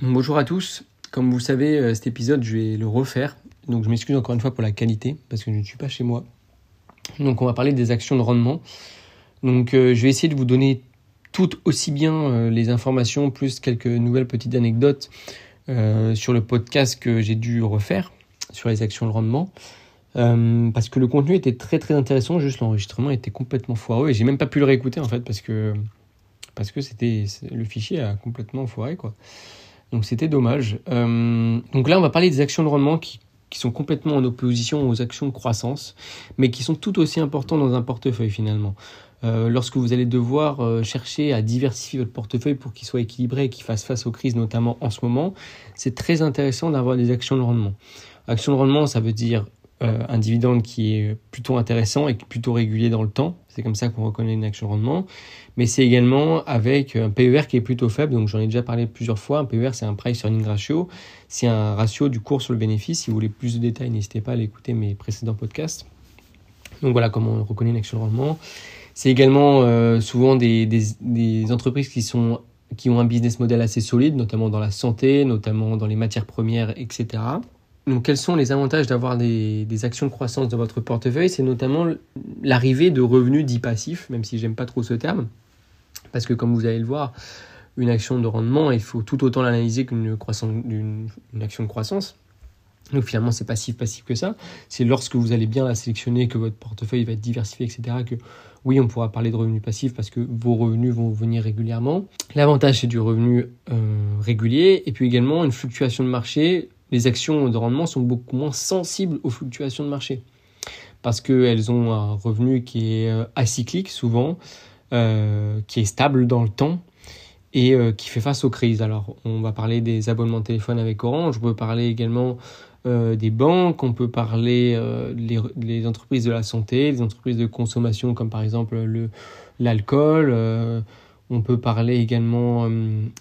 Bonjour à tous. Comme vous savez, euh, cet épisode, je vais le refaire. Donc je m'excuse encore une fois pour la qualité, parce que je ne suis pas chez moi. Donc on va parler des actions de rendement. Donc euh, je vais essayer de vous donner toutes aussi bien euh, les informations, plus quelques nouvelles petites anecdotes sur le podcast que j'ai dû refaire sur les actions de rendement. parce que le contenu était très très intéressant, juste l'enregistrement était complètement foireux et j'ai même pas pu le réécouter en fait parce que parce que c'était le fichier a complètement foiré quoi. Donc c'était dommage. Euh, donc là, on va parler des actions de rendement qui, sont complètement en opposition aux actions de croissance, mais qui sont tout aussi importantes dans un portefeuille finalement. Euh, lorsque vous allez devoir euh, chercher à diversifier votre portefeuille pour qu'il soit équilibré et qu'il fasse face aux crises, notamment en ce moment, c'est très intéressant d'avoir des actions de rendement. Actions de rendement, ça veut dire euh, un dividende qui est plutôt intéressant et plutôt régulier dans le temps. C'est comme ça qu'on reconnaît une action de rendement. Mais c'est également avec un PER qui est plutôt faible. Donc j'en ai déjà parlé plusieurs fois. Un PER, c'est un price earning ratio. C'est un ratio du cours sur le bénéfice. Si vous voulez plus de détails, n'hésitez pas à aller écouter mes précédents podcasts. Donc voilà comment on reconnaît une action de rendement. C'est également euh, souvent des, des, des entreprises qui sont qui ont un business model assez solide, notamment dans la santé, notamment dans les matières premières, etc. Donc, quels sont les avantages d'avoir des, actions de croissance dans votre portefeuille? C'est notamment l'arrivée de revenus dits passifs, même si j'aime pas trop ce terme, parce que comme vous allez le voir, une action de rendement, il faut tout autant l'analyser qu'une action de croissance. Donc finalement, c'est pas si passif que ça. C'est lorsque vous allez bien la sélectionner, que votre portefeuille va être diversifié, etc., que oui, on pourra parler de revenus passifs parce que vos revenus vont venir régulièrement. L'avantage, c'est du revenu euh, régulier et puis également une fluctuation de marché les actions de rendement sont beaucoup moins sensibles aux fluctuations de marché parce qu'elles ont un revenu qui est euh, acyclique souvent, euh, qui est stable dans le temps et euh, qui fait face aux crises. Alors, on va parler des abonnements de téléphone avec Orange, on peut parler également des banques, on peut parler des entreprises de la santé, des entreprises de consommation comme par exemple l'alcool. On peut parler également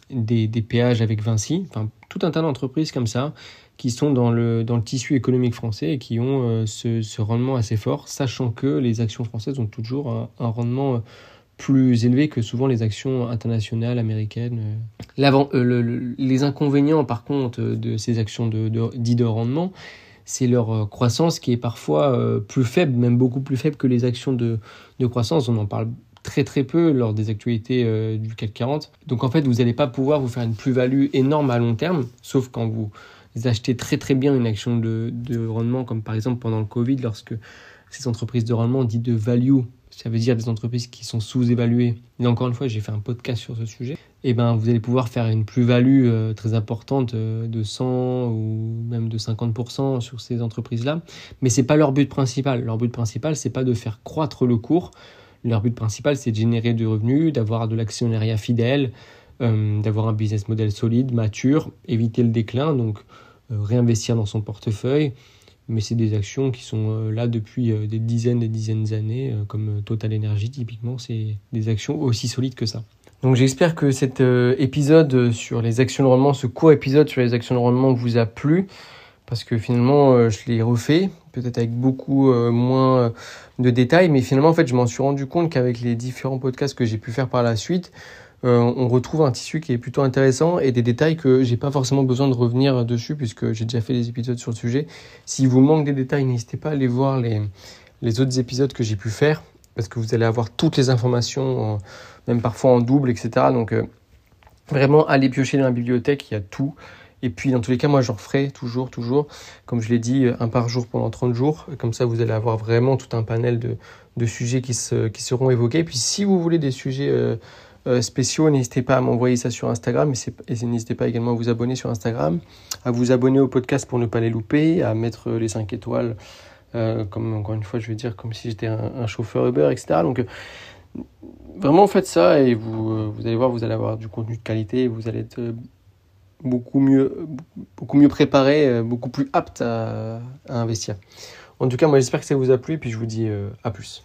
des, des péages avec Vinci. Enfin, tout un tas d'entreprises comme ça qui sont dans le, dans le tissu économique français et qui ont euh, ce, rendement assez fort, sachant que les actions françaises ont toujours un, rendement euh, plus élevé que souvent les actions internationales, américaines. Euh. les inconvénients, par contre, de ces actions de, de, de rendement, c'est leur croissance qui est parfois plus faible, même beaucoup plus faible que les actions de, de croissance. On en parle très très peu lors des actualités euh, du CAC 40. Donc en fait, vous n'allez pas pouvoir vous faire une plus-value énorme à long terme, sauf quand vous achetez très très bien une action de, de rendement, comme par exemple pendant le Covid, lorsque ces entreprises de rendement dites de value, ça veut dire des entreprises qui sont sous-évaluées. Et encore une fois, j'ai fait un podcast sur ce sujet. Et eh ben, vous allez pouvoir faire une plus-value euh, très importante euh, de 100 ou même de 50% sur ces entreprises-là. Mais c'est pas leur but principal. Leur but principal, c'est pas de faire croître le cours. Leur but principal, c'est de générer du revenu, d'avoir de l'actionnariat fidèle, euh, d'avoir un business model solide, mature, éviter le déclin, donc euh, réinvestir dans son portefeuille. Mais c'est des actions qui sont euh, là depuis des dizaines et dizaines d'années, comme Total Energy typiquement, c'est des actions aussi solides que ça. Donc j'espère que cet épisode sur les actions de rendement, ce court épisode sur les actions de rendement vous a plu parce que finalement euh, je l'ai refait, peut-être avec beaucoup euh, moins euh, de détails, mais finalement en fait je m'en suis rendu compte qu'avec les différents podcasts que j'ai pu faire par la suite, on retrouve un tissu qui est plutôt intéressant et des détails que j'ai pas forcément besoin de revenir dessus puisque j'ai déjà fait des épisodes sur le sujet. S'il vous manque des détails, n'hésitez pas à aller voir les, les autres épisodes que j'ai pu faire parce que vous allez avoir toutes les informations, même parfois en double, etc. Donc vraiment allez piocher dans la bibliothèque, il y a tout. Et puis, dans tous les cas, moi, j'en referai toujours, toujours, comme je l'ai dit, euh, un par jour pendant 30 jours. Comme ça, vous allez avoir vraiment tout un panel de, de sujets qui, se, qui seront évoqués. Puis, si vous voulez des sujets euh, euh, spéciaux, n'hésitez pas à m'envoyer ça sur Instagram. Et, n'hésitez pas également à vous abonner sur Instagram, à vous abonner au podcast pour ne pas les louper, à mettre les 5 étoiles, comme encore une fois, je vais dire, comme si j'étais un, un, chauffeur Uber, etc. Donc, vraiment, faites ça et vous, vous allez voir, vous allez avoir du contenu de qualité et vous allez être beaucoup mieux, beaucoup mieux préparé, euh, beaucoup plus apte à, à investir. En tout cas, moi j'espère que ça vous a plu et puis je vous dis euh, à plus.